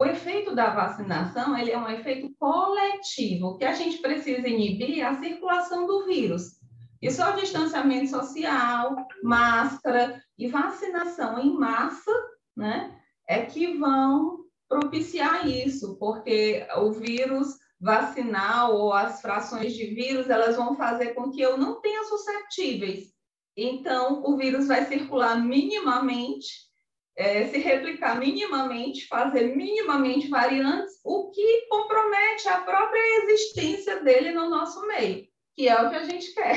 o efeito da vacinação ele é um efeito coletivo. Que a gente precisa inibir é a circulação do vírus. E só distanciamento social, máscara e vacinação em massa, né, é que vão propiciar isso, porque o vírus vacinal ou as frações de vírus, elas vão fazer com que eu não tenha susceptíveis. Então, o vírus vai circular minimamente é, se replicar minimamente, fazer minimamente variantes, o que compromete a própria existência dele no nosso meio, que é o que a gente quer.